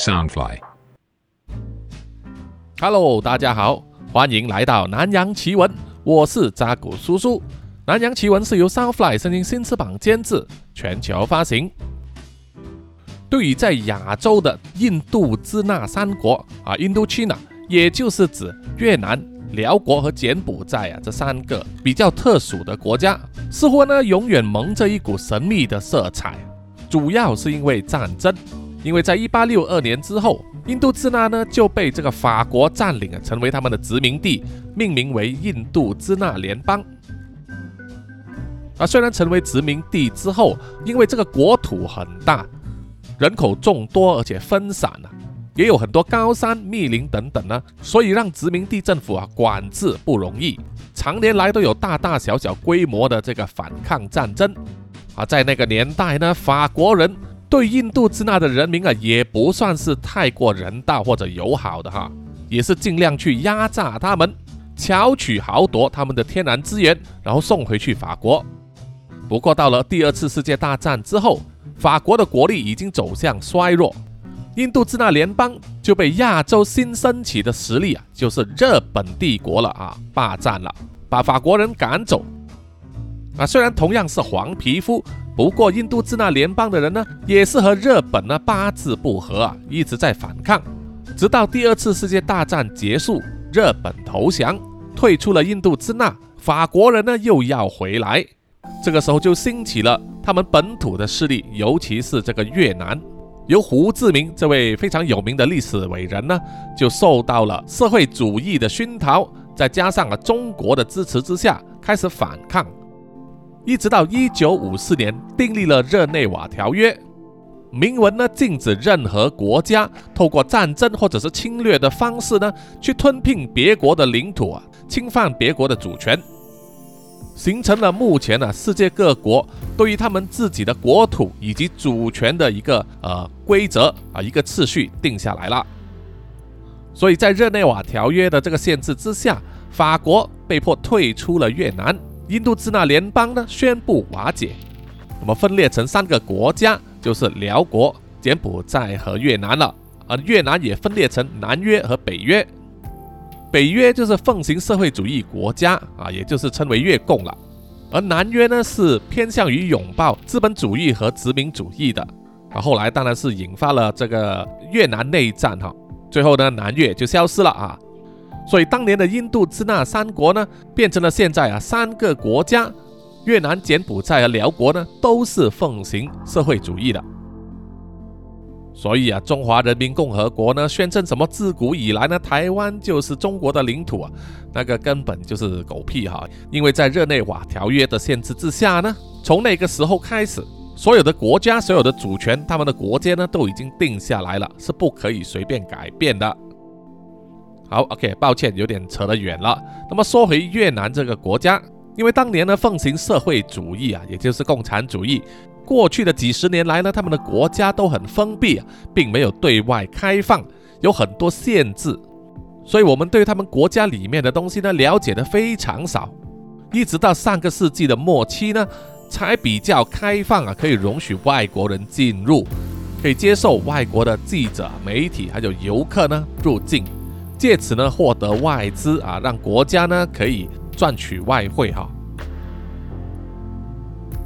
Soundfly，Hello，大家好，欢迎来到南洋奇闻，我是扎古叔叔。南洋奇闻是由 Soundfly 声音新翅膀监制，全球发行。对于在亚洲的印度支那三国啊，印度区呢，也就是指越南、辽国和柬埔寨啊这三个比较特殊的国家，似乎呢永远蒙着一股神秘的色彩。主要是因为战争，因为在一八六二年之后，印度支那呢就被这个法国占领了，成为他们的殖民地，命名为印度支那联邦。啊，虽然成为殖民地之后，因为这个国土很大，人口众多，而且分散了，也有很多高山密林等等呢，所以让殖民地政府啊管制不容易，常年来都有大大小小规模的这个反抗战争。啊，在那个年代呢，法国人对印度支那的人民啊，也不算是太过人道或者友好的哈，也是尽量去压榨他们，巧取豪夺他们的天然资源，然后送回去法国。不过到了第二次世界大战之后，法国的国力已经走向衰弱，印度支那联邦就被亚洲新升起的实力啊，就是日本帝国了啊，霸占了，把法国人赶走。啊，虽然同样是黄皮肤，不过印度支那联邦的人呢，也是和日本呢八字不合啊，一直在反抗，直到第二次世界大战结束，日本投降，退出了印度支那，法国人呢又要回来，这个时候就兴起了他们本土的势力，尤其是这个越南，由胡志明这位非常有名的历史伟人呢，就受到了社会主义的熏陶，再加上了中国的支持之下，开始反抗。一直到一九五四年订立了日内瓦条约，明文呢禁止任何国家透过战争或者是侵略的方式呢去吞并别国的领土啊，侵犯别国的主权，形成了目前呢世界各国对于他们自己的国土以及主权的一个呃规则啊一个次序定下来了。所以在日内瓦条约的这个限制之下，法国被迫退出了越南。印度支那联邦呢宣布瓦解，那么分裂成三个国家，就是辽国、柬埔寨和越南了。而越南也分裂成南约和北约。北约就是奉行社会主义国家啊，也就是称为越共了。而南约呢是偏向于拥抱资本主义和殖民主义的。啊，后来当然是引发了这个越南内战哈，最后呢南越就消失了啊。所以当年的印度支那三国呢，变成了现在啊三个国家，越南、柬埔寨和辽国呢，都是奉行社会主义的。所以啊，中华人民共和国呢，宣称什么自古以来呢，台湾就是中国的领土啊，那个根本就是狗屁哈！因为在日内瓦条约的限制之下呢，从那个时候开始，所有的国家、所有的主权，他们的国界呢，都已经定下来了，是不可以随便改变的。好，OK，抱歉，有点扯得远了。那么说回越南这个国家，因为当年呢奉行社会主义啊，也就是共产主义，过去的几十年来呢，他们的国家都很封闭啊，并没有对外开放，有很多限制，所以我们对他们国家里面的东西呢了解的非常少。一直到上个世纪的末期呢，才比较开放啊，可以容许外国人进入，可以接受外国的记者、媒体还有游客呢入境。借此呢获得外资啊，让国家呢可以赚取外汇哈。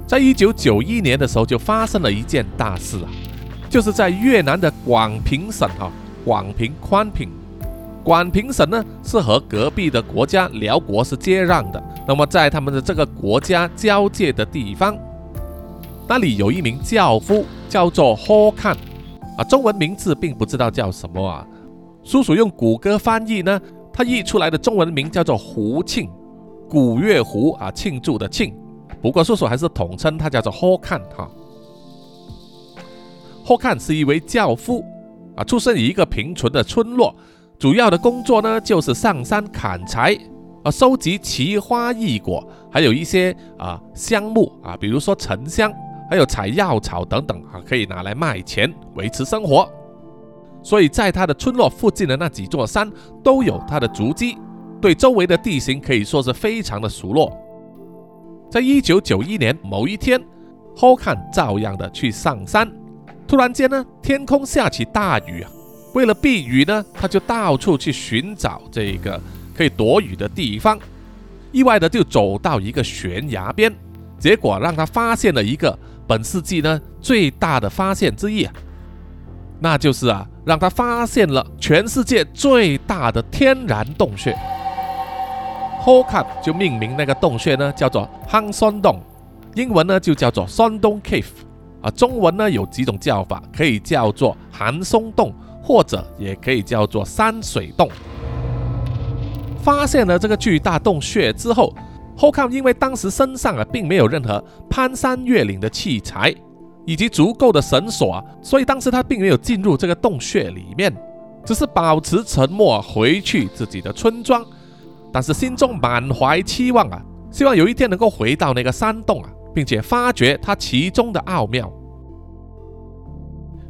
在一九九一年的时候，就发生了一件大事啊，就是在越南的广平省哈，广平宽平，广平省呢是和隔壁的国家辽国是接壤的。那么在他们的这个国家交界的地方，那里有一名教夫叫做 Ho Kan 啊，中文名字并不知道叫什么啊。叔叔用谷歌翻译呢，他译出来的中文名叫做胡庆，古月胡啊，庆祝的庆。不过叔叔还是统称他叫做 Ho Kan 哈。Ho Kan 是一位教夫啊，出生于一个贫穷的村落，主要的工作呢就是上山砍柴啊，收集奇花异果，还有一些啊香木啊，比如说沉香，还有采药草等等啊，可以拿来卖钱维持生活。所以在他的村落附近的那几座山都有他的足迹，对周围的地形可以说是非常的熟络。在一九九一年某一天，Ho Kan 照样的去上山，突然间呢，天空下起大雨啊，为了避雨呢，他就到处去寻找这个可以躲雨的地方。意外的就走到一个悬崖边，结果让他发现了一个本世纪呢最大的发现之一啊，那就是啊，让他发现了全世界最大的天然洞穴。h o k a 就命名那个洞穴呢叫做 Han Son 洞，英文呢就叫做 Son Dong Cave，啊，中文呢有几种叫法，可以叫做寒松洞，或者也可以叫做山水洞。发现了这个巨大洞穴之后，后康因为当时身上啊并没有任何攀山越岭的器材以及足够的绳索啊，所以当时他并没有进入这个洞穴里面，只是保持沉默回去自己的村庄。但是心中满怀期望啊，希望有一天能够回到那个山洞啊，并且发掘它其中的奥妙。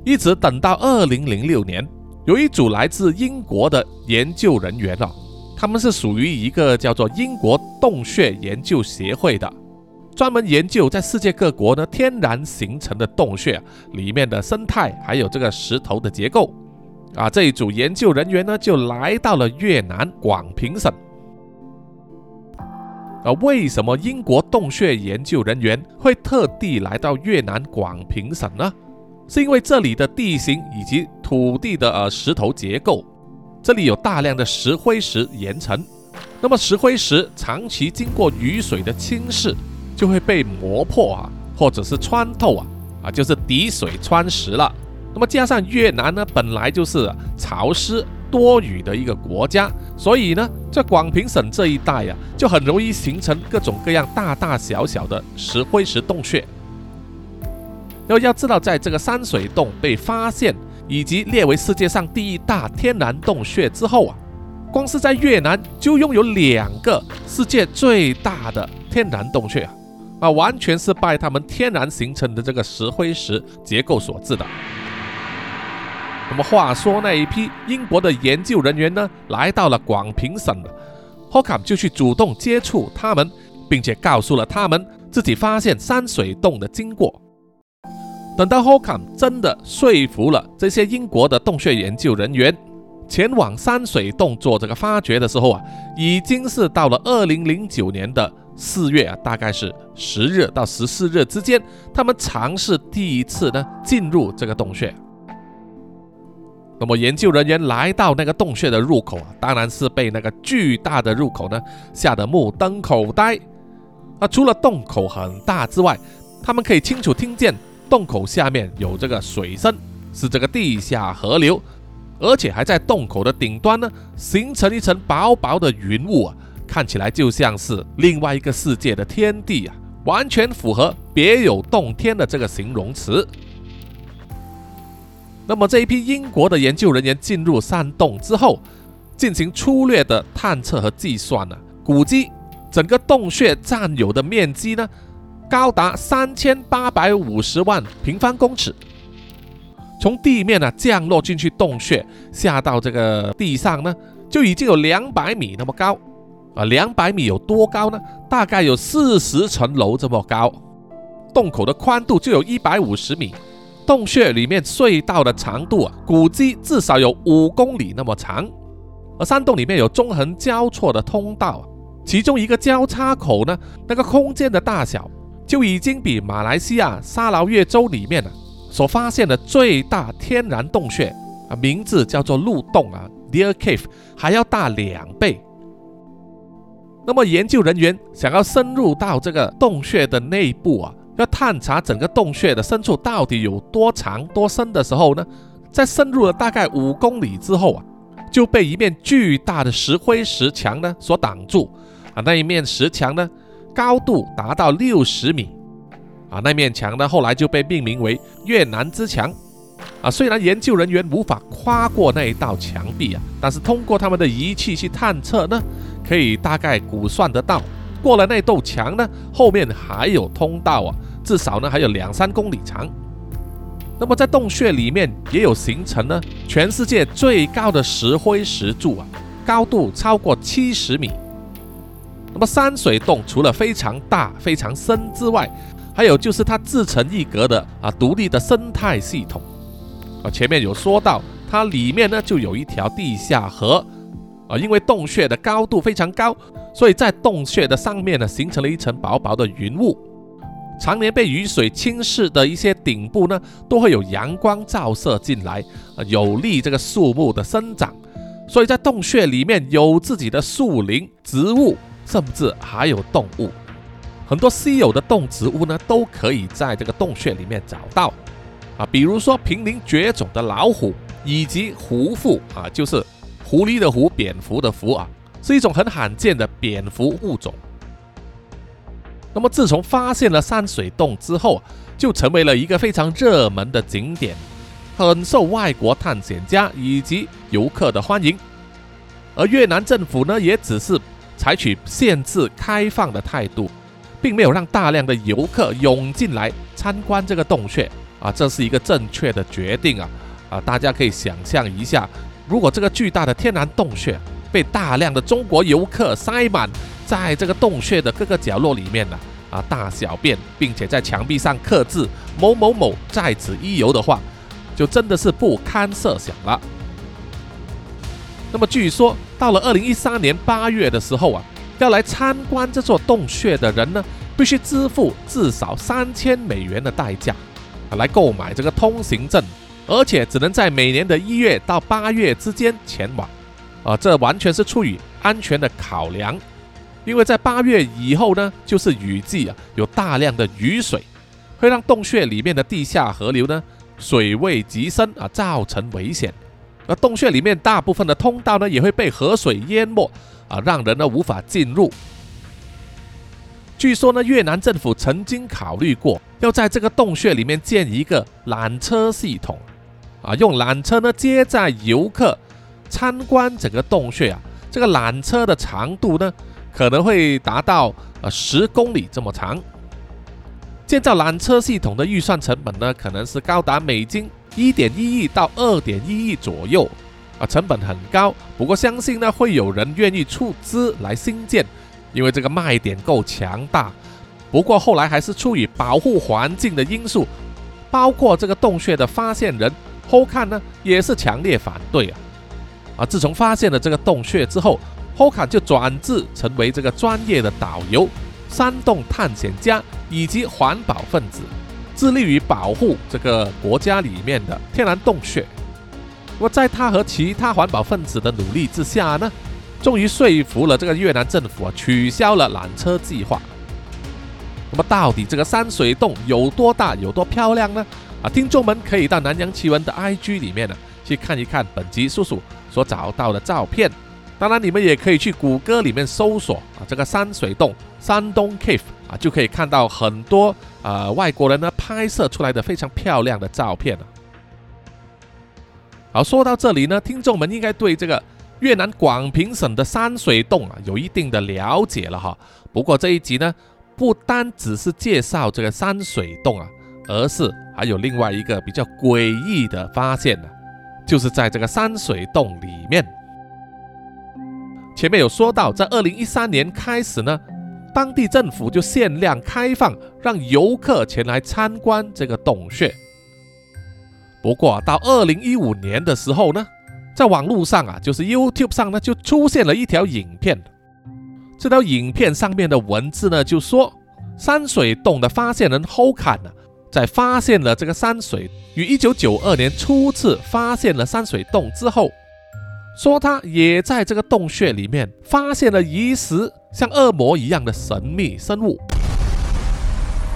一直等到二零零六年，有一组来自英国的研究人员哦。他们是属于一个叫做英国洞穴研究协会的，专门研究在世界各国呢天然形成的洞穴里面的生态，还有这个石头的结构。啊，这一组研究人员呢就来到了越南广平省。啊，为什么英国洞穴研究人员会特地来到越南广平省呢？是因为这里的地形以及土地的呃石头结构。这里有大量的石灰石岩层，那么石灰石长期经过雨水的侵蚀，就会被磨破啊，或者是穿透啊，啊，就是滴水穿石了。那么加上越南呢，本来就是潮湿多雨的一个国家，所以呢，在广平省这一带呀，就很容易形成各种各样大大小小的石灰石洞穴。要要知道，在这个山水洞被发现。以及列为世界上第一大天然洞穴之后啊，光是在越南就拥有两个世界最大的天然洞穴啊，啊，完全是拜他们天然形成的这个石灰石结构所致的。那么话说那一批英国的研究人员呢，来到了广平省了，Hokam 就去主动接触他们，并且告诉了他们自己发现山水洞的经过。等到 HOKAM 真的说服了这些英国的洞穴研究人员前往山水洞做这个发掘的时候啊，已经是到了二零零九年的四月啊，大概是十日到十四日之间，他们尝试第一次呢进入这个洞穴。那么研究人员来到那个洞穴的入口啊，当然是被那个巨大的入口呢吓得目瞪口呆。啊，除了洞口很大之外，他们可以清楚听见。洞口下面有这个水声，是这个地下河流，而且还在洞口的顶端呢，形成一层薄薄的云雾啊，看起来就像是另外一个世界的天地啊，完全符合别有洞天的这个形容词。那么这一批英国的研究人员进入山洞之后，进行粗略的探测和计算呢，估计整个洞穴占有的面积呢。高达三千八百五十万平方公尺，从地面呢降落进去洞穴，下到这个地上呢，就已经有两百米那么高啊！两百米有多高呢？大概有四十层楼这么高。洞口的宽度就有一百五十米，洞穴里面隧道的长度啊，估计至少有五公里那么长。而山洞里面有纵横交错的通道，其中一个交叉口呢，那个空间的大小。就已经比马来西亚沙劳越州里面啊所发现的最大天然洞穴啊，名字叫做鹿洞啊 （Deer Cave） 还要大两倍。那么研究人员想要深入到这个洞穴的内部啊，要探查整个洞穴的深处到底有多长多深的时候呢，在深入了大概五公里之后啊，就被一面巨大的石灰石墙呢所挡住。啊，那一面石墙呢。高度达到六十米，啊，那面墙呢，后来就被命名为越南之墙，啊，虽然研究人员无法跨过那一道墙壁啊，但是通过他们的仪器去探测呢，可以大概估算得到，过了那道墙呢，后面还有通道啊，至少呢还有两三公里长。那么在洞穴里面也有形成呢全世界最高的石灰石柱啊，高度超过七十米。那么山水洞除了非常大、非常深之外，还有就是它自成一格的啊独立的生态系统啊。前面有说到，它里面呢就有一条地下河，因为洞穴的高度非常高，所以在洞穴的上面呢形成了一层薄薄的云雾，常年被雨水侵蚀的一些顶部呢都会有阳光照射进来，啊，有利这个树木的生长，所以在洞穴里面有自己的树林、植物，甚至还有动物。很多稀有的动植物呢，都可以在这个洞穴里面找到，啊，比如说濒临绝种的老虎以及狐蝠啊，就是狐狸的狐，蝙蝠的蝠啊，是一种很罕见的蝙蝠物种。那么自从发现了山水洞之后，就成为了一个非常热门的景点，很受外国探险家以及游客的欢迎。而越南政府呢，也只是采取限制开放的态度。并没有让大量的游客涌进来参观这个洞穴啊，这是一个正确的决定啊啊！大家可以想象一下，如果这个巨大的天然洞穴被大量的中国游客塞满在这个洞穴的各个角落里面呢啊，大小便，并且在墙壁上刻字某某某在此一游的话，就真的是不堪设想了。那么据说到了二零一三年八月的时候啊。要来参观这座洞穴的人呢，必须支付至少三千美元的代价，啊，来购买这个通行证，而且只能在每年的一月到八月之间前往，啊，这完全是出于安全的考量，因为在八月以后呢，就是雨季啊，有大量的雨水，会让洞穴里面的地下河流呢水位极深啊，造成危险，而洞穴里面大部分的通道呢，也会被河水淹没。啊，让人呢无法进入。据说呢，越南政府曾经考虑过要在这个洞穴里面建一个缆车系统，啊，用缆车呢接载游客参观整个洞穴啊。这个缆车的长度呢可能会达到呃十公里这么长。建造缆车系统的预算成本呢，可能是高达美金一点一亿到二点一亿左右。啊，成本很高，不过相信呢会有人愿意出资来兴建，因为这个卖点够强大。不过后来还是出于保护环境的因素，包括这个洞穴的发现人后看呢也是强烈反对啊。啊，自从发现了这个洞穴之后，后看就转制成为这个专业的导游、山洞探险家以及环保分子，致力于保护这个国家里面的天然洞穴。那么，在他和其他环保分子的努力之下呢，终于说服了这个越南政府啊，取消了缆车计划。那么，到底这个山水洞有多大、有多漂亮呢？啊，听众们可以到南洋奇闻的 IG 里面呢，去看一看本集叔叔所找到的照片。当然，你们也可以去谷歌里面搜索啊，这个山水洞山东 Cave 啊，就可以看到很多啊外国人呢拍摄出来的非常漂亮的照片了。好，说到这里呢，听众们应该对这个越南广平省的山水洞啊有一定的了解了哈。不过这一集呢，不单只是介绍这个山水洞啊，而是还有另外一个比较诡异的发现呢，就是在这个山水洞里面。前面有说到，在二零一三年开始呢，当地政府就限量开放，让游客前来参观这个洞穴。不过到二零一五年的时候呢，在网络上啊，就是 YouTube 上呢，就出现了一条影片。这条影片上面的文字呢，就说山水洞的发现人 Hokan 呢，在发现了这个山水于一九九二年初次发现了山水洞之后，说他也在这个洞穴里面发现了疑似像恶魔一样的神秘生物。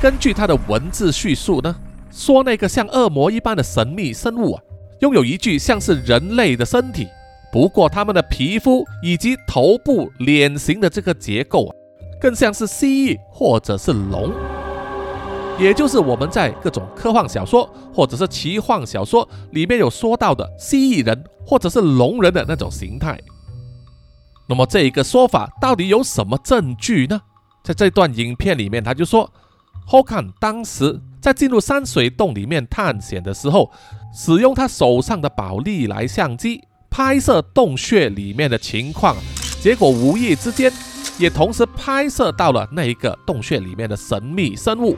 根据他的文字叙述呢。说那个像恶魔一般的神秘生物啊，拥有一具像是人类的身体，不过他们的皮肤以及头部、脸型的这个结构啊，更像是蜥蜴或者是龙，也就是我们在各种科幻小说或者是奇幻小说里面有说到的蜥蜴人或者是龙人的那种形态。那么这一个说法到底有什么证据呢？在这段影片里面，他就说。霍坎当时在进入山水洞里面探险的时候，使用他手上的宝丽来相机拍摄洞穴里面的情况，结果无意之间也同时拍摄到了那一个洞穴里面的神秘生物。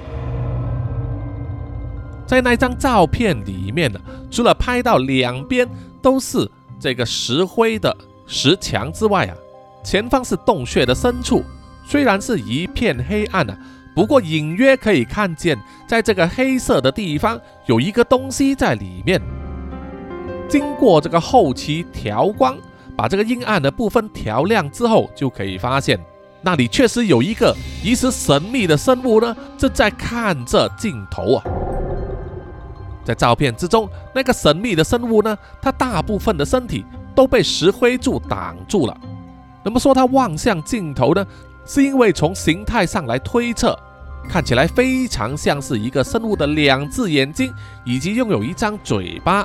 在那张照片里面呢，除了拍到两边都是这个石灰的石墙之外啊，前方是洞穴的深处，虽然是一片黑暗啊，不过隐约可以看见，在这个黑色的地方有一个东西在里面。经过这个后期调光，把这个阴暗的部分调亮之后，就可以发现那里确实有一个疑似神秘的生物呢，正在看着镜头啊。在照片之中，那个神秘的生物呢，它大部分的身体都被石灰柱挡住了。那么说它望向镜头呢，是因为从形态上来推测，看起来非常像是一个生物的两只眼睛，以及拥有一张嘴巴。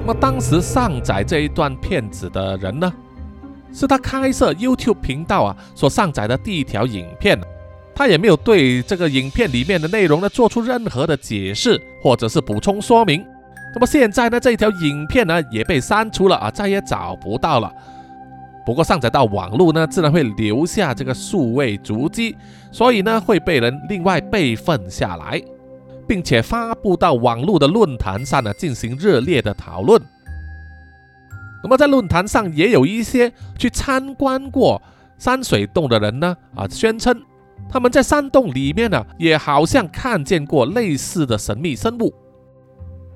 那么当时上载这一段片子的人呢，是他开设 YouTube 频道啊所上载的第一条影片，他也没有对这个影片里面的内容呢做出任何的解释或者是补充说明。那么现在呢，这一条影片呢也被删除了啊，再也找不到了。不过上载到网络呢，自然会留下这个数位足迹，所以呢会被人另外备份下来。并且发布到网络的论坛上呢，进行热烈的讨论。那么在论坛上也有一些去参观过山水洞的人呢，啊，宣称他们在山洞里面呢，也好像看见过类似的神秘生物。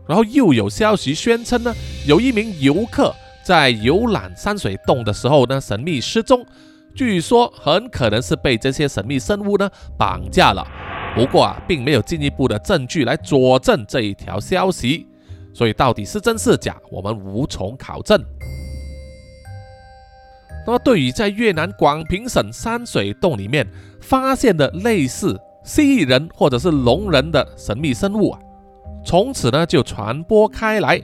然后又有消息宣称呢，有一名游客在游览山水洞的时候呢，神秘失踪，据说很可能是被这些神秘生物呢绑架了。不过啊，并没有进一步的证据来佐证这一条消息，所以到底是真是假，我们无从考证。那么，对于在越南广平省山水洞里面发现的类似蜥蜴人或者是龙人的神秘生物啊，从此呢就传播开来。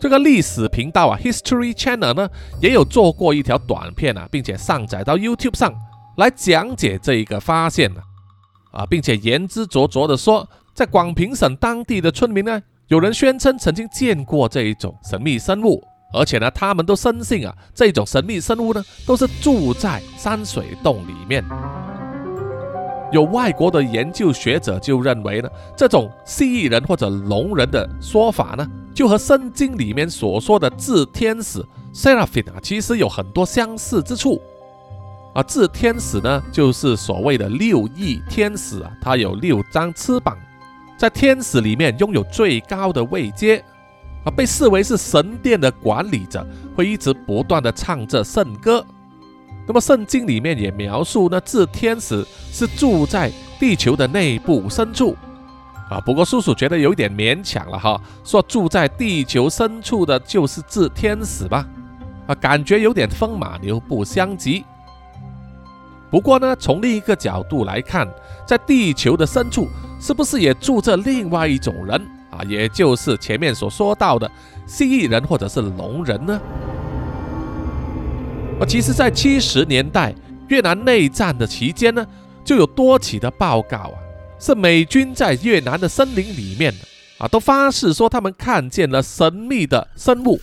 这个历史频道啊，History Channel 呢，也有做过一条短片啊，并且上载到 YouTube 上来讲解这一个发现呢。啊，并且言之凿凿地说，在广平省当地的村民呢，有人宣称曾经见过这一种神秘生物，而且呢，他们都深信啊，这种神秘生物呢，都是住在山水洞里面。有外国的研究学者就认为呢，这种蜥蜴人或者龙人的说法呢，就和圣经里面所说的智天使 Seraphim 啊，其实有很多相似之处。啊智天使呢，就是所谓的六翼天使啊，它有六张翅膀，在天使里面拥有最高的位阶，啊，被视为是神殿的管理者，会一直不断的唱着圣歌。那么圣经里面也描述呢，智天使是住在地球的内部深处，啊，不过叔叔觉得有一点勉强了哈，说住在地球深处的就是智天使吧，啊，感觉有点风马牛不相及。不过呢，从另一个角度来看，在地球的深处，是不是也住着另外一种人啊？也就是前面所说到的蜥蜴人或者是龙人呢？啊，其实，在七十年代越南内战的期间呢，就有多起的报告啊，是美军在越南的森林里面啊，都发誓说他们看见了神秘的生物。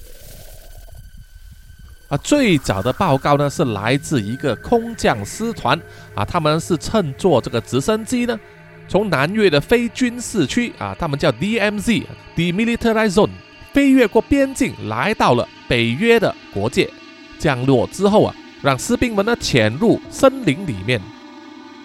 啊，最早的报告呢是来自一个空降师团啊，他们是乘坐这个直升机呢，从南越的非军事区啊，他们叫 DMZ（Demilitarized Zone） 飞越过边境，来到了北约的国界，降落之后啊，让士兵们呢潜入森林里面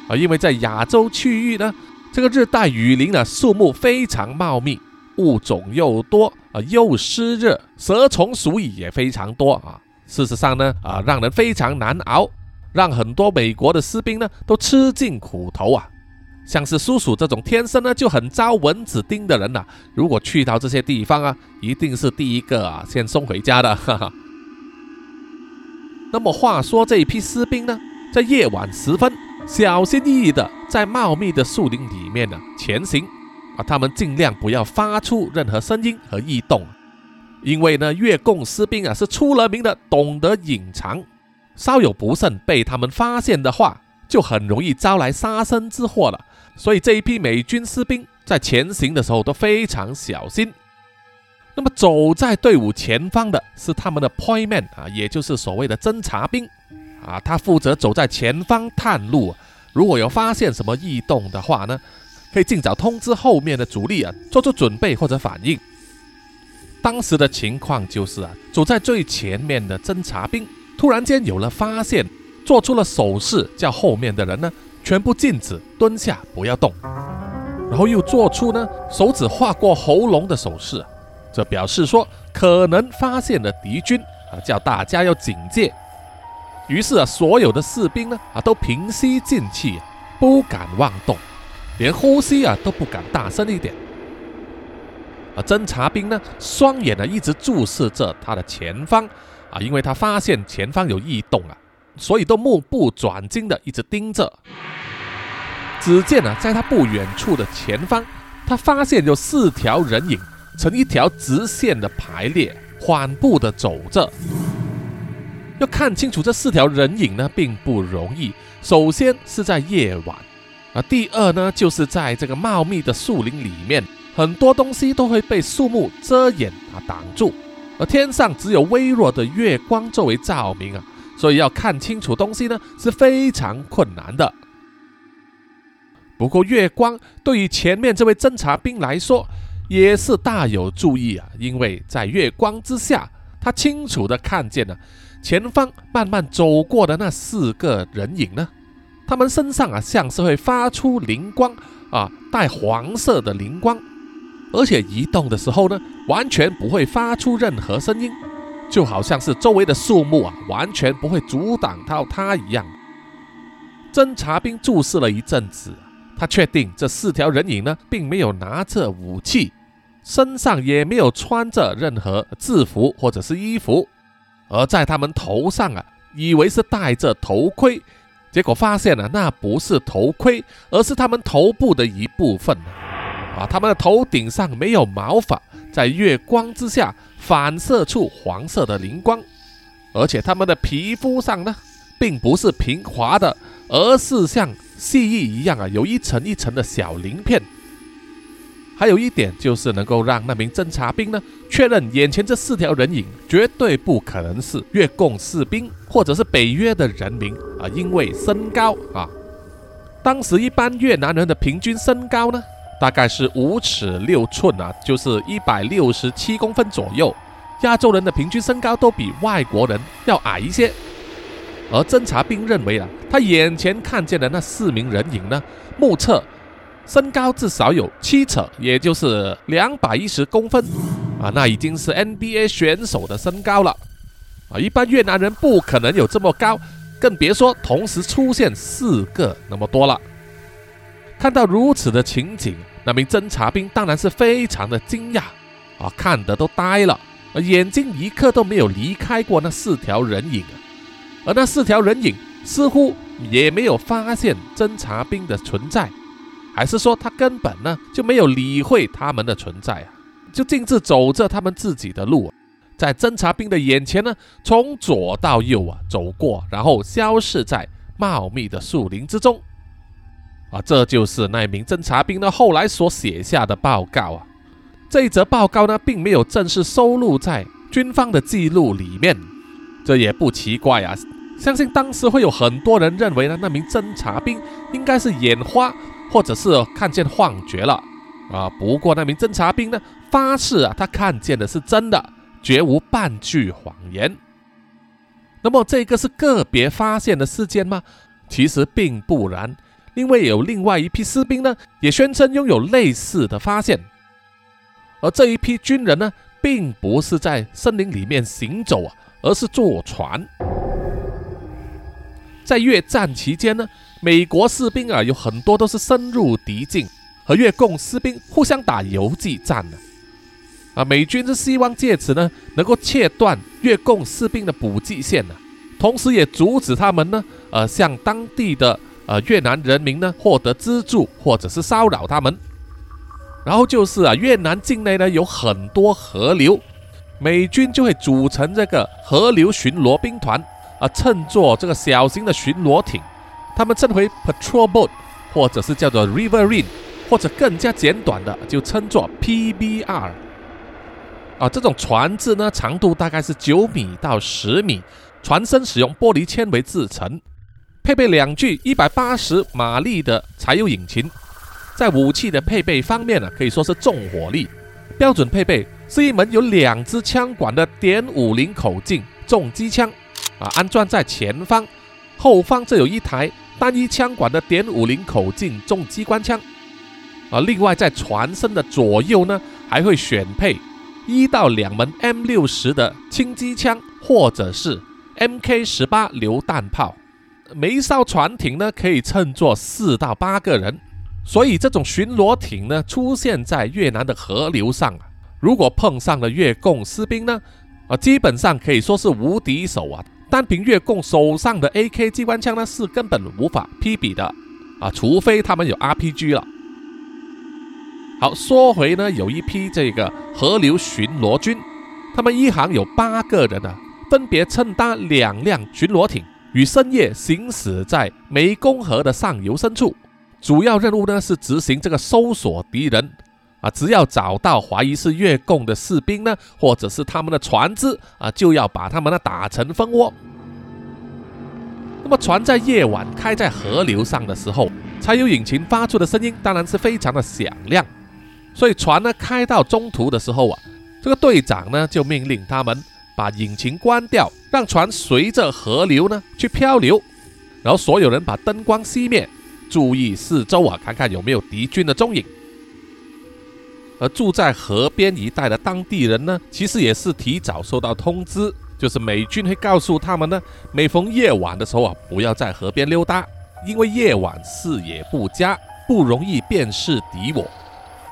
啊，因为在亚洲区域呢，这个热带雨林呢树木非常茂密，物种又多啊，又湿热，蛇虫鼠蚁也非常多啊。事实上呢，啊，让人非常难熬，让很多美国的士兵呢都吃尽苦头啊。像是叔叔这种天生呢就很招蚊子叮的人呐，如果去到这些地方啊，一定是第一个啊先送回家的。哈哈。那么话说这一批士兵呢，在夜晚时分，小心翼翼的在茂密的树林里面呢前行啊，他们尽量不要发出任何声音和异动。因为呢，越共士兵啊是出了名的懂得隐藏，稍有不慎被他们发现的话，就很容易招来杀身之祸了。所以这一批美军士兵在前行的时候都非常小心。那么走在队伍前方的是他们的 point man 啊，也就是所谓的侦察兵啊，他负责走在前方探路，如果有发现什么异动的话呢，可以尽早通知后面的主力啊，做出准备或者反应。当时的情况就是啊，走在最前面的侦察兵突然间有了发现，做出了手势，叫后面的人呢全部静止蹲下，不要动。然后又做出呢手指划过喉咙的手势，这表示说可能发现了敌军啊，叫大家要警戒。于是啊，所有的士兵呢啊都平息静气，不敢妄动，连呼吸啊都不敢大声一点。啊，侦察兵呢双眼呢一直注视着他的前方啊，因为他发现前方有异动啊，所以都目不转睛的一直盯着。只见啊，在他不远处的前方，他发现有四条人影，呈一条直线的排列，缓步的走着。要看清楚这四条人影呢，并不容易。首先是在夜晚，啊，第二呢，就是在这个茂密的树林里面，很多东西都会被树木遮掩啊挡住，而天上只有微弱的月光作为照明啊，所以要看清楚东西呢是非常困难的。不过，月光对于前面这位侦察兵来说也是大有注意啊，因为在月光之下，他清楚的看见了前方慢慢走过的那四个人影呢，他们身上啊像是会发出灵光啊，带黄色的灵光，而且移动的时候呢，完全不会发出任何声音，就好像是周围的树木啊完全不会阻挡到他一样。侦察兵注视了一阵子。他确定这四条人影呢，并没有拿着武器，身上也没有穿着任何制服或者是衣服，而在他们头上啊，以为是戴着头盔，结果发现了那不是头盔，而是他们头部的一部分啊，他们的头顶上没有毛发，在月光之下反射出黄色的灵光，而且他们的皮肤上呢，并不是平滑的，而是像。蜥蜴一样啊，有一层一层的小鳞片。还有一点就是能够让那名侦察兵呢确认眼前这四条人影绝对不可能是越共士兵或者是北约的人民啊，因为身高啊，当时一般越南人的平均身高呢大概是五尺六寸啊，就是一百六十七公分左右。亚洲人的平均身高都比外国人要矮一些。而侦察兵认为啊，他眼前看见的那四名人影呢，目测身高至少有七尺，也就是两百一十公分啊，那已经是 NBA 选手的身高了啊！一般越南人不可能有这么高，更别说同时出现四个那么多了。看到如此的情景，那名侦察兵当然是非常的惊讶啊，看得都呆了，眼睛一刻都没有离开过那四条人影。而那四条人影似乎也没有发现侦察兵的存在，还是说他根本呢就没有理会他们的存在啊？就径自走着他们自己的路，在侦察兵的眼前呢，从左到右啊走过，然后消失在茂密的树林之中。啊，这就是那名侦察兵呢后来所写下的报告啊。这一则报告呢，并没有正式收录在军方的记录里面，这也不奇怪啊。相信当时会有很多人认为呢，那名侦察兵应该是眼花，或者是看见幻觉了啊。不过那名侦察兵呢，发誓啊，他看见的是真的，绝无半句谎言。那么这个是个别发现的事件吗？其实并不然，因为有另外一批士兵呢，也宣称拥有类似的发现。而这一批军人呢，并不是在森林里面行走啊，而是坐船。在越战期间呢，美国士兵啊有很多都是深入敌境，和越共士兵互相打游击战的。啊，美军是希望借此呢能够切断越共士兵的补给线呢，同时也阻止他们呢呃向当地的呃越南人民呢获得资助或者是骚扰他们。然后就是啊，越南境内呢有很多河流，美军就会组成这个河流巡逻兵团。啊，乘坐这个小型的巡逻艇，他们称为 patrol boat，或者是叫做 riverine，或者更加简短的就称作 PBR。啊，这种船只呢，长度大概是九米到十米，船身使用玻璃纤维制成，配备两具一百八十马力的柴油引擎。在武器的配备方面呢，可以说是重火力，标准配备是一门有两支枪管的点五零口径重机枪，啊，安装在前方，后方则有一台单一枪管的点五零口径重机关枪，啊，另外在船身的左右呢，还会选配一到两门 M 六十的轻机枪，或者是 Mk 十八榴弹炮，每一艘船艇呢可以乘坐四到八个人，所以这种巡逻艇呢出现在越南的河流上啊。如果碰上了越共士兵呢，啊，基本上可以说是无敌手啊！单凭越共手上的 AK 机关枪呢，是根本无法匹比的啊，除非他们有 RPG 了。好，说回呢，有一批这个河流巡逻军，他们一行有八个人啊，分别乘搭两辆巡逻艇，于深夜行驶在湄公河的上游深处，主要任务呢是执行这个搜索敌人。啊，只要找到怀疑是越共的士兵呢，或者是他们的船只啊，就要把他们呢打成蜂窝。那么船在夜晚开在河流上的时候，柴油引擎发出的声音当然是非常的响亮。所以船呢开到中途的时候啊，这个队长呢就命令他们把引擎关掉，让船随着河流呢去漂流。然后所有人把灯光熄灭，注意四周啊，看看有没有敌军的踪影。而住在河边一带的当地人呢，其实也是提早收到通知，就是美军会告诉他们呢，每逢夜晚的时候啊，不要在河边溜达，因为夜晚视野不佳，不容易辨识敌我，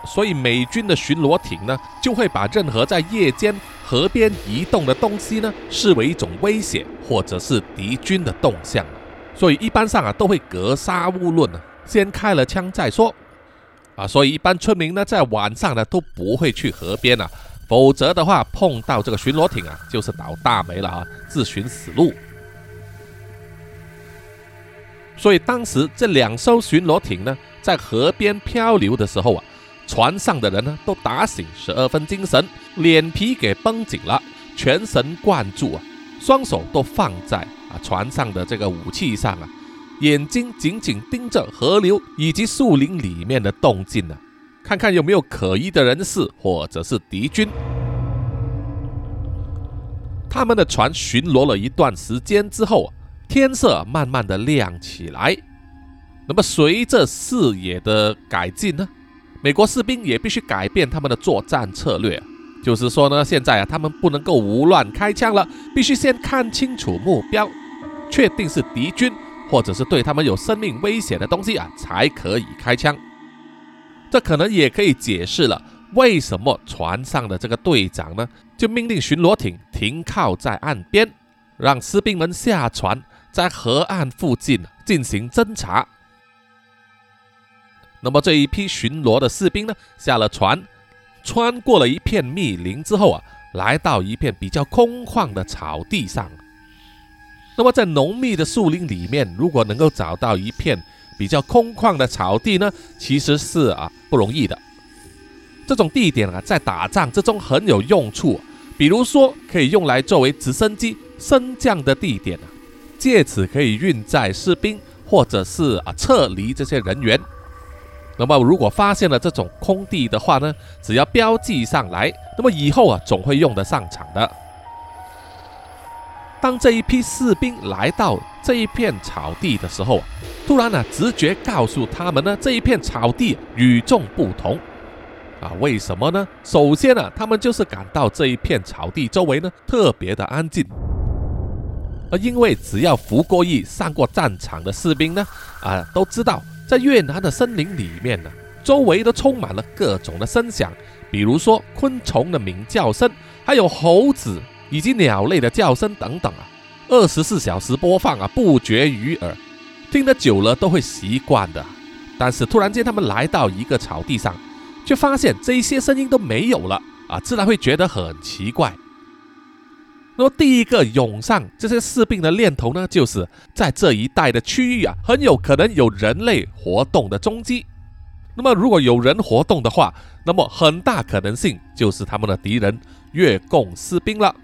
所以美军的巡逻艇呢，就会把任何在夜间河边移动的东西呢，视为一种威胁或者是敌军的动向，所以一般上啊，都会格杀勿论啊，先开了枪再说。啊，所以一般村民呢，在晚上呢都不会去河边啊，否则的话碰到这个巡逻艇啊，就是倒大霉了啊，自寻死路。所以当时这两艘巡逻艇呢，在河边漂流的时候啊，船上的人呢都打醒十二分精神，脸皮给绷紧了，全神贯注啊，双手都放在啊船上的这个武器上啊。眼睛紧紧盯着河流以及树林里面的动静呢，看看有没有可疑的人士或者是敌军。他们的船巡逻了一段时间之后，天色慢慢的亮起来。那么随着视野的改进呢，美国士兵也必须改变他们的作战策略，就是说呢，现在啊，他们不能够胡乱开枪了，必须先看清楚目标，确定是敌军。或者是对他们有生命危险的东西啊，才可以开枪。这可能也可以解释了为什么船上的这个队长呢，就命令巡逻艇停靠在岸边，让士兵们下船，在河岸附近进行侦查。那么这一批巡逻的士兵呢，下了船，穿过了一片密林之后啊，来到一片比较空旷的草地上。那么在浓密的树林里面，如果能够找到一片比较空旷的草地呢，其实是啊不容易的。这种地点啊，在打仗之中很有用处，比如说可以用来作为直升机升降的地点啊，借此可以运载士兵或者是啊撤离这些人员。那么如果发现了这种空地的话呢，只要标记上来，那么以后啊总会用得上场的。当这一批士兵来到这一片草地的时候，突然呢，直觉告诉他们呢，这一片草地与众不同。啊，为什么呢？首先呢，他们就是感到这一片草地周围呢特别的安静。而因为只要服过役、上过战场的士兵呢，啊，都知道在越南的森林里面呢，周围都充满了各种的声响，比如说昆虫的鸣叫声，还有猴子。以及鸟类的叫声等等啊，二十四小时播放啊，不绝于耳，听得久了都会习惯的。但是突然间他们来到一个草地上，却发现这些声音都没有了啊，自然会觉得很奇怪。那么第一个涌上这些士兵的念头呢，就是在这一带的区域啊，很有可能有人类活动的踪迹。那么如果有人活动的话，那么很大可能性就是他们的敌人越共士兵了。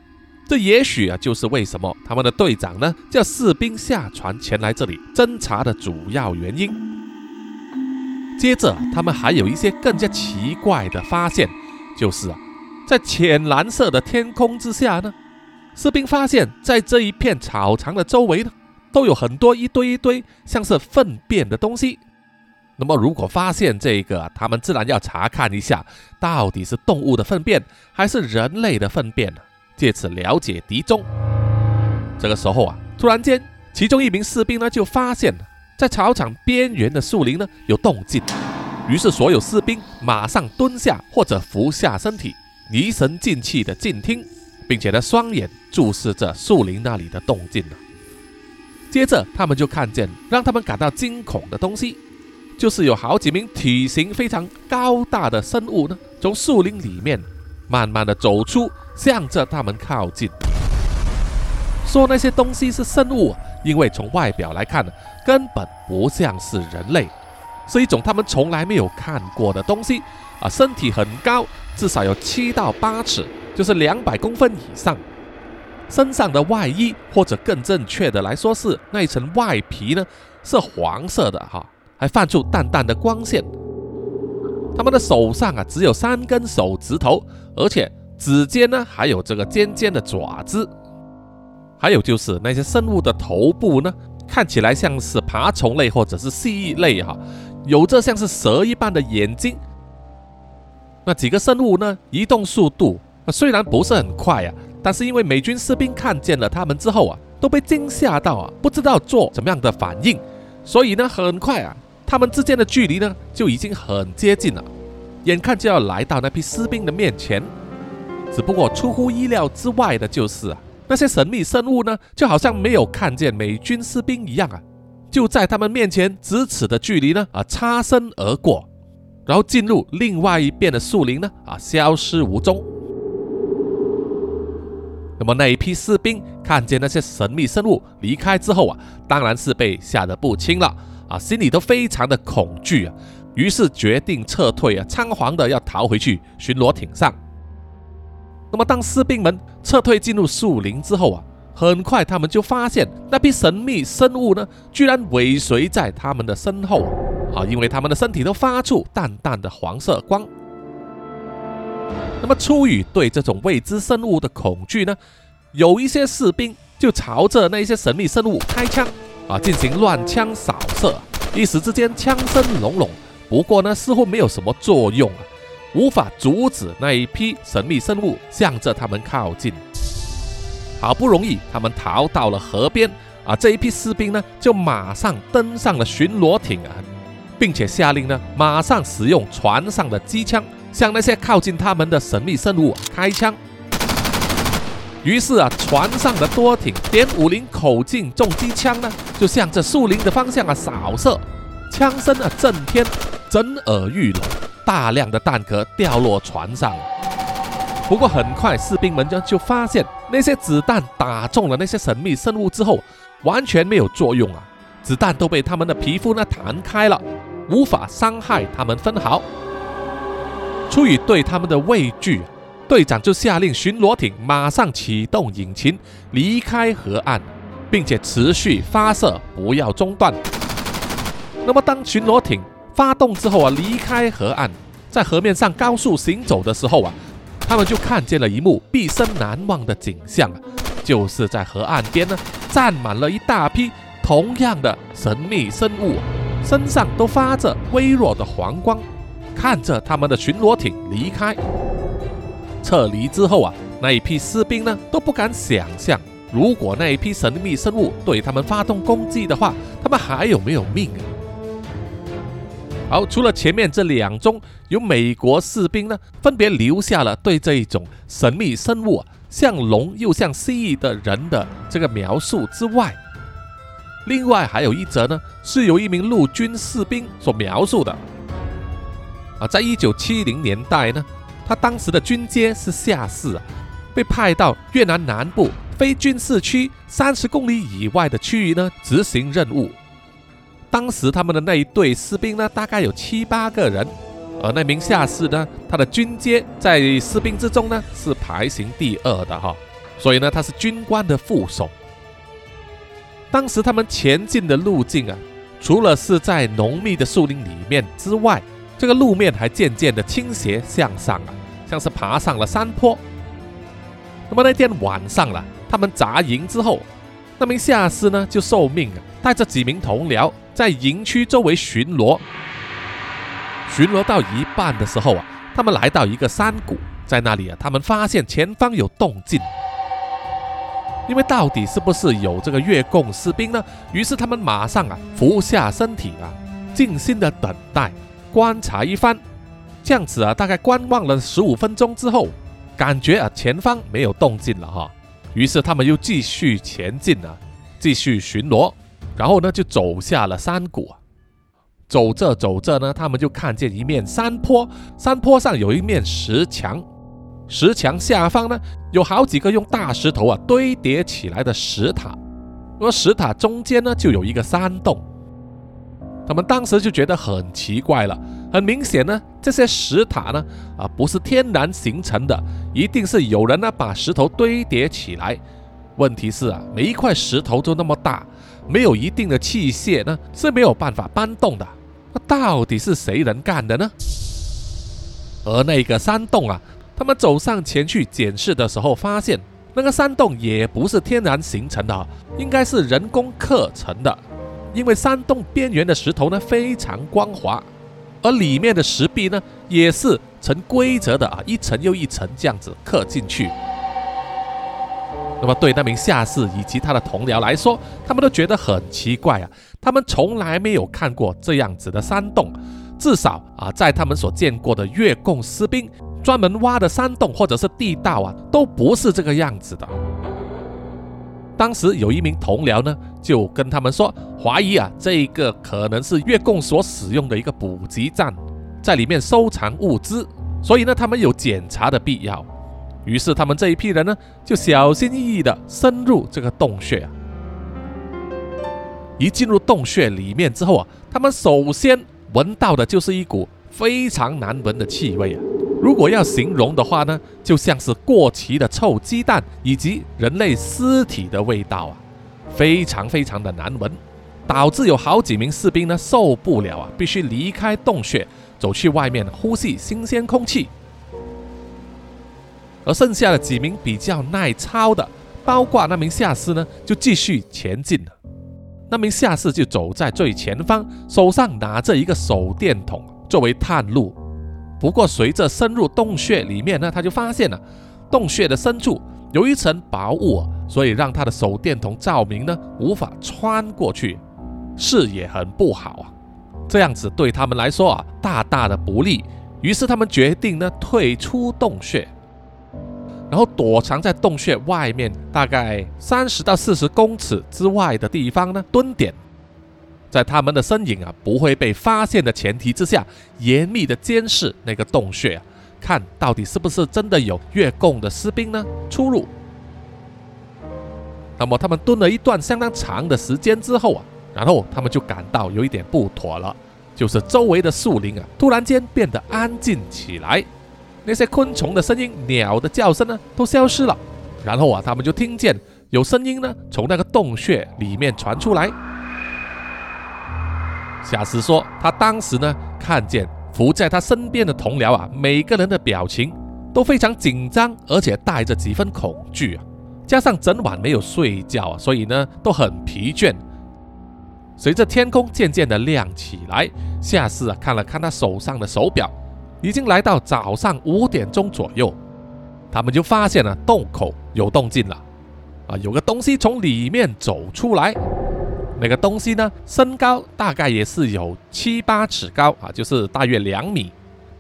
这也许啊，就是为什么他们的队长呢叫士兵下船前来这里侦查的主要原因。接着，他们还有一些更加奇怪的发现，就是啊，在浅蓝色的天空之下呢，士兵发现，在这一片草场的周围呢，都有很多一堆一堆像是粪便的东西。那么，如果发现这个，他们自然要查看一下，到底是动物的粪便还是人类的粪便呢？借此了解敌踪。这个时候啊，突然间，其中一名士兵呢就发现，在草场边缘的树林呢有动静。于是，所有士兵马上蹲下或者伏下身体。离神静气的静听，并且呢，双眼注视着树林那里的动静呢。接着，他们就看见让他们感到惊恐的东西，就是有好几名体型非常高大的生物呢，从树林里面慢慢的走出，向着他们靠近。说那些东西是生物，因为从外表来看呢，根本不像是人类，是一种他们从来没有看过的东西啊，身体很高。至少有七到八尺，就是两百公分以上。身上的外衣，或者更正确的来说是那一层外皮呢，是黄色的哈，还泛出淡淡的光线。他们的手上啊，只有三根手指头，而且指尖呢还有这个尖尖的爪子。还有就是那些生物的头部呢，看起来像是爬虫类或者是蜥蜴类哈，有着像是蛇一般的眼睛。那几个生物呢？移动速度虽然不是很快啊，但是因为美军士兵看见了他们之后啊，都被惊吓到啊，不知道做怎么样的反应，所以呢，很快啊，他们之间的距离呢就已经很接近了，眼看就要来到那批士兵的面前。只不过出乎意料之外的就是啊，那些神秘生物呢，就好像没有看见美军士兵一样啊，就在他们面前咫尺的距离呢啊，擦身而过。然后进入另外一边的树林呢，啊，消失无踪。那么那一批士兵看见那些神秘生物离开之后啊，当然是被吓得不轻了，啊，心里都非常的恐惧啊，于是决定撤退啊，仓皇的要逃回去巡逻艇上。那么当士兵们撤退进入树林之后啊，很快他们就发现那批神秘生物呢，居然尾随在他们的身后。啊，因为他们的身体都发出淡淡的黄色光。那么，出于对这种未知生物的恐惧呢，有一些士兵就朝着那一些神秘生物开枪，啊，进行乱枪扫射。一时之间，枪声隆隆。不过呢，似乎没有什么作用啊，无法阻止那一批神秘生物向着他们靠近。好不容易，他们逃到了河边，啊，这一批士兵呢，就马上登上了巡逻艇啊。并且下令呢，马上使用船上的机枪向那些靠近他们的神秘生物开枪。于是啊，船上的多挺点五零口径重机枪呢，就向着树林的方向啊扫射，枪声啊震天，震耳欲聋，大量的弹壳掉落船上。不过很快，士兵们就就发现那些子弹打中了那些神秘生物之后，完全没有作用啊，子弹都被他们的皮肤呢弹开了。无法伤害他们分毫。出于对他们的畏惧，队长就下令巡逻艇马上启动引擎，离开河岸，并且持续发射，不要中断。那么，当巡逻艇发动之后啊，离开河岸，在河面上高速行走的时候啊，他们就看见了一幕毕生难忘的景象，就是在河岸边呢，站满了一大批同样的神秘生物。身上都发着微弱的黄光，看着他们的巡逻艇离开。撤离之后啊，那一批士兵呢都不敢想象，如果那一批神秘生物对他们发动攻击的话，他们还有没有命啊？好，除了前面这两宗有美国士兵呢，分别留下了对这一种神秘生物像龙又像蜥蜴的人的这个描述之外，另外还有一则呢，是由一名陆军士兵所描述的。啊，在一九七零年代呢，他当时的军阶是下士啊，被派到越南南部非军事区三十公里以外的区域呢执行任务。当时他们的那一队士兵呢，大概有七八个人，而那名下士呢，他的军阶在士兵之中呢是排行第二的哈，所以呢，他是军官的副手。当时他们前进的路径啊，除了是在浓密的树林里面之外，这个路面还渐渐的倾斜向上啊，像是爬上了山坡。那么那天晚上了，他们扎营之后，那名下士呢就受命啊，带着几名同僚在营区周围巡逻。巡逻到一半的时候啊，他们来到一个山谷，在那里啊，他们发现前方有动静。因为到底是不是有这个越共士兵呢？于是他们马上啊俯下身体啊，静心的等待观察一番。这样子啊，大概观望了十五分钟之后。感觉啊，前方没有动静了哈，于是他们又继续前进啊，继续巡逻，然后呢就走下了山谷。走着走着呢，他们就看见一面山坡，山坡上有一面石墙，石墙下方呢有好几个用大石头啊堆叠起来的石塔，而石塔中间呢就有一个山洞。他们当时就觉得很奇怪了，很明显呢，这些石塔呢，啊，不是天然形成的，一定是有人呢把石头堆叠起来。问题是啊，每一块石头都那么大，没有一定的器械呢是没有办法搬动的。那到底是谁人干的呢？而那个山洞啊，他们走上前去检视的时候，发现那个山洞也不是天然形成的，应该是人工刻成的。因为山洞边缘的石头呢非常光滑，而里面的石壁呢也是呈规则的啊，一层又一层这样子刻进去。那么对那名下士以及他的同僚来说，他们都觉得很奇怪啊，他们从来没有看过这样子的山洞，至少啊，在他们所见过的越共士兵专门挖的山洞或者是地道啊，都不是这个样子的。当时有一名同僚呢，就跟他们说，怀疑啊，这一个可能是越共所使用的一个补给站，在里面收藏物资，所以呢，他们有检查的必要。于是他们这一批人呢，就小心翼翼地深入这个洞穴啊。一进入洞穴里面之后啊，他们首先闻到的就是一股非常难闻的气味啊。如果要形容的话呢，就像是过期的臭鸡蛋以及人类尸体的味道啊，非常非常的难闻，导致有好几名士兵呢受不了啊，必须离开洞穴，走去外面呼吸新鲜空气。而剩下的几名比较耐操的，包括那名下士呢，就继续前进了。那名下士就走在最前方，手上拿着一个手电筒作为探路。不过，随着深入洞穴里面呢，他就发现了洞穴的深处有一层薄雾，所以让他的手电筒照明呢无法穿过去，视野很不好啊。这样子对他们来说啊，大大的不利。于是他们决定呢退出洞穴，然后躲藏在洞穴外面大概三十到四十公尺之外的地方呢蹲点。在他们的身影啊不会被发现的前提之下，严密的监视那个洞穴啊，看到底是不是真的有越共的士兵呢出入。那么他们蹲了一段相当长的时间之后啊，然后他们就感到有一点不妥了，就是周围的树林啊突然间变得安静起来，那些昆虫的声音、鸟的叫声呢都消失了，然后啊他们就听见有声音呢从那个洞穴里面传出来。夏斯说，他当时呢看见伏在他身边的同僚啊，每个人的表情都非常紧张，而且带着几分恐惧啊。加上整晚没有睡觉啊，所以呢都很疲倦。随着天空渐渐的亮起来，夏斯啊看了看他手上的手表，已经来到早上五点钟左右。他们就发现了洞口有动静了，啊，有个东西从里面走出来。那个东西呢，身高大概也是有七八尺高啊，就是大约两米。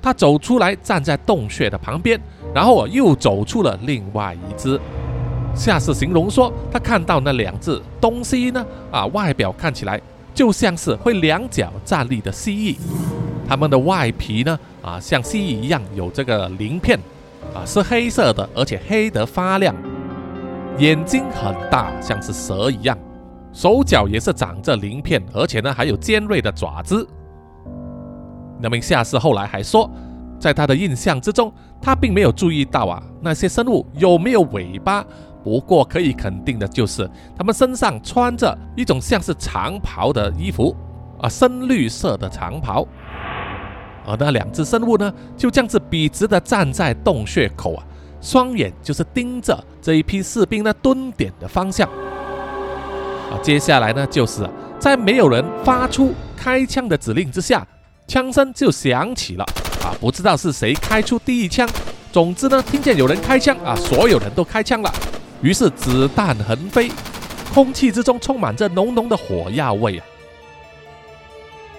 他走出来，站在洞穴的旁边，然后啊又走出了另外一只。下士形容说，他看到那两只东西呢，啊，外表看起来就像是会两脚站立的蜥蜴。它们的外皮呢，啊，像蜥蜴一样有这个鳞片，啊，是黑色的，而且黑得发亮。眼睛很大，像是蛇一样。手脚也是长着鳞片，而且呢还有尖锐的爪子。那名下士后来还说，在他的印象之中，他并没有注意到啊那些生物有没有尾巴。不过可以肯定的就是，他们身上穿着一种像是长袍的衣服啊，深绿色的长袍。而那两只生物呢，就这样子笔直的站在洞穴口啊，双眼就是盯着这一批士兵呢蹲点的方向。啊，接下来呢，就是在没有人发出开枪的指令之下，枪声就响起了。啊，不知道是谁开出第一枪，总之呢，听见有人开枪啊，所有人都开枪了。于是子弹横飞，空气之中充满着浓浓的火药味啊。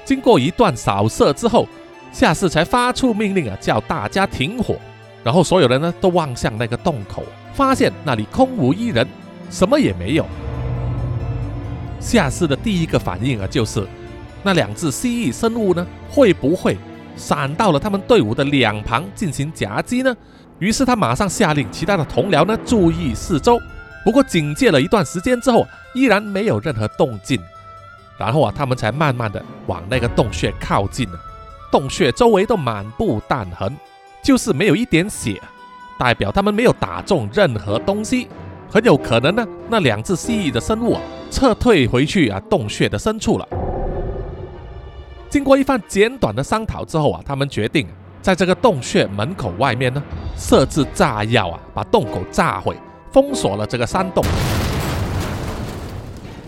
经过一段扫射之后，夏士才发出命令啊，叫大家停火。然后所有人呢都望向那个洞口，发现那里空无一人，什么也没有。夏士的第一个反应啊，就是那两只蜥蜴生物呢，会不会闪到了他们队伍的两旁进行夹击呢？于是他马上下令其他的同僚呢注意四周。不过警戒了一段时间之后，依然没有任何动静。然后啊，他们才慢慢的往那个洞穴靠近了。洞穴周围都满布弹痕，就是没有一点血，代表他们没有打中任何东西。很有可能呢，那两只蜥蜴的生物啊，撤退回去啊洞穴的深处了。经过一番简短的商讨之后啊，他们决定在这个洞穴门口外面呢设置炸药啊，把洞口炸毁，封锁了这个山洞。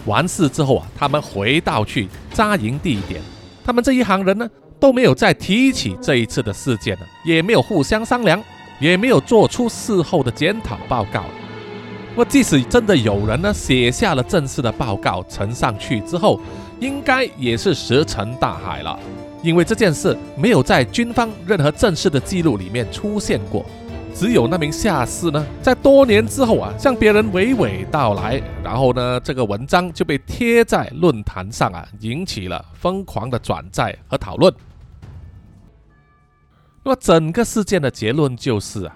完事之后啊，他们回到去扎营地点。他们这一行人呢都没有再提起这一次的事件了，也没有互相商量，也没有做出事后的检讨报告。那即使真的有人呢写下了正式的报告呈上去之后，应该也是石沉大海了，因为这件事没有在军方任何正式的记录里面出现过。只有那名下士呢，在多年之后啊，向别人娓娓道来，然后呢，这个文章就被贴在论坛上啊，引起了疯狂的转载和讨论。那么整个事件的结论就是啊，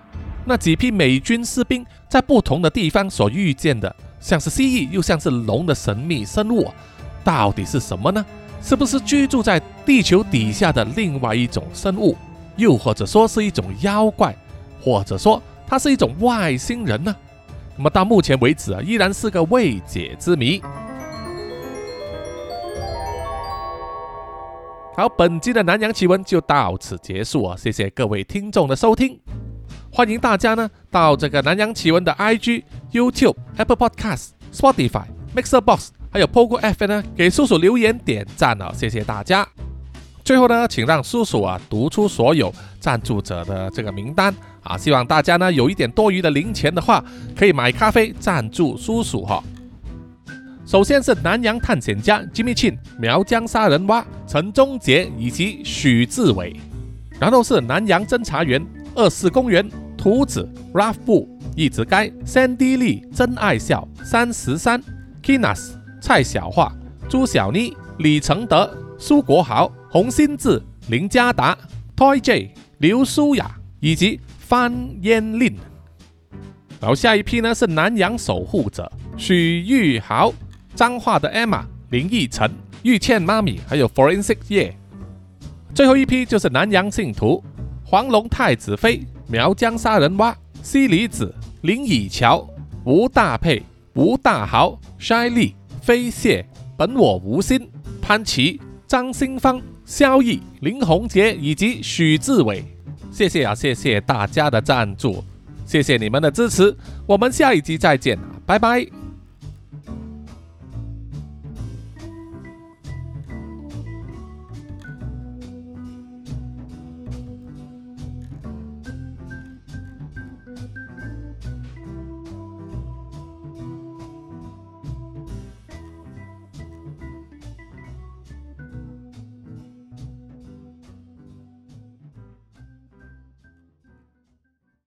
那几批美军士兵在不同的地方所遇见的，像是蜥蜴又像是龙的神秘生物，到底是什么呢？是不是居住在地球底下的另外一种生物，又或者说是一种妖怪？或者说，它是一种外星人呢？那么到目前为止啊，依然是个未解之谜。好，本期的南洋奇闻就到此结束啊！谢谢各位听众的收听，欢迎大家呢到这个南洋奇闻的 IG、YouTube、Apple Podcast、Spotify、Mixer Box，还有 Pogo F 呢，给叔叔留言点赞哦！谢谢大家。最后呢，请让叔叔啊读出所有赞助者的这个名单。啊，希望大家呢有一点多余的零钱的话，可以买咖啡赞助叔叔哈。首先是南洋探险家 Jimmy Chin、苗疆杀人蛙陈忠杰以及许志伟，然后是南洋侦查员二四公园图子 Ralph 布一直该 Sandy 真爱笑三十三 Kinas 蔡小桦朱小妮李承德苏国豪洪新志林家达 Toy J 刘舒雅以及。翻烟令，然后下一批呢是南洋守护者许玉豪、彰化的 Emma、林奕晨、玉倩妈咪，还有 Forensic 叶。最后一批就是南洋信徒黄龙太子妃、苗疆杀人蛙、西里子、林以乔、吴大佩、吴大豪、筛利、飞蟹、本我无心、潘琪、张新芳、萧毅、林宏杰以及许志伟。谢谢啊，谢谢大家的赞助，谢谢你们的支持，我们下一集再见拜拜。